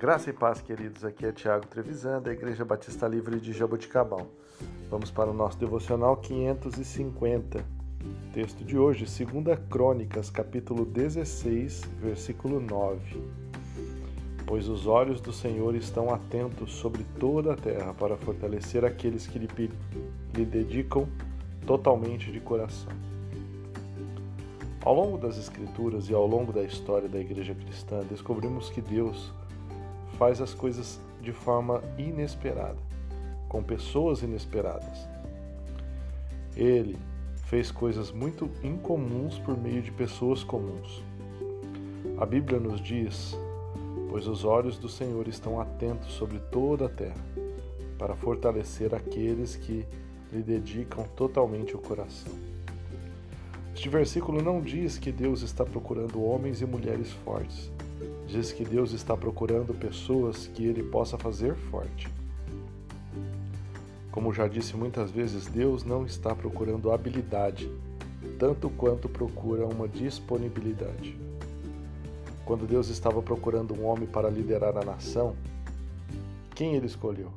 Graça e paz, queridos. Aqui é Tiago Trevisan, da Igreja Batista Livre de Jaboticabal. Vamos para o nosso devocional 550. Texto de hoje, 2 Crônicas, capítulo 16, versículo 9. Pois os olhos do Senhor estão atentos sobre toda a terra para fortalecer aqueles que lhe, lhe dedicam totalmente de coração. Ao longo das Escrituras e ao longo da história da Igreja Cristã, descobrimos que Deus faz as coisas de forma inesperada, com pessoas inesperadas. Ele fez coisas muito incomuns por meio de pessoas comuns. A Bíblia nos diz: Pois os olhos do Senhor estão atentos sobre toda a terra, para fortalecer aqueles que lhe dedicam totalmente o coração. Este versículo não diz que Deus está procurando homens e mulheres fortes, diz que Deus está procurando pessoas que ele possa fazer forte. Como já disse muitas vezes, Deus não está procurando habilidade, tanto quanto procura uma disponibilidade. Quando Deus estava procurando um homem para liderar a nação, quem ele escolheu?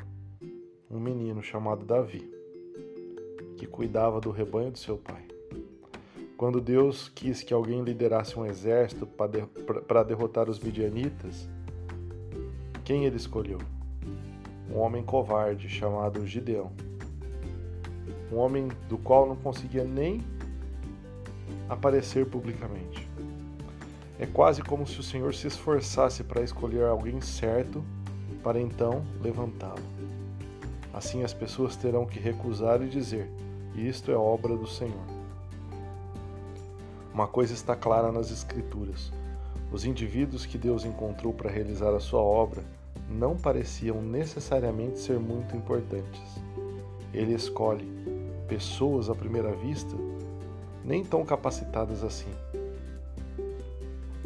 Um menino chamado Davi, que cuidava do rebanho de seu pai. Quando Deus quis que alguém liderasse um exército para derrotar os midianitas, quem ele escolheu? Um homem covarde chamado Gideão. Um homem do qual não conseguia nem aparecer publicamente. É quase como se o Senhor se esforçasse para escolher alguém certo para então levantá-lo. Assim as pessoas terão que recusar e dizer: Isto é obra do Senhor. Uma coisa está clara nas Escrituras: os indivíduos que Deus encontrou para realizar a sua obra não pareciam necessariamente ser muito importantes. Ele escolhe pessoas à primeira vista nem tão capacitadas assim.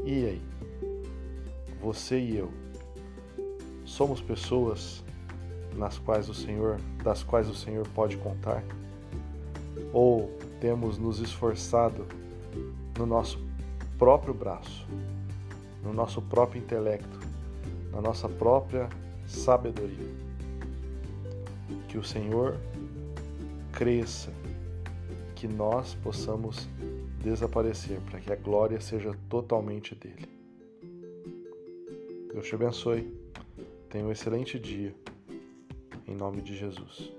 E aí? Você e eu somos pessoas nas quais o Senhor, das quais o Senhor pode contar? Ou temos nos esforçado no nosso próprio braço, no nosso próprio intelecto, na nossa própria sabedoria. Que o Senhor cresça, que nós possamos desaparecer, para que a glória seja totalmente dele. Deus te abençoe. Tenha um excelente dia. Em nome de Jesus.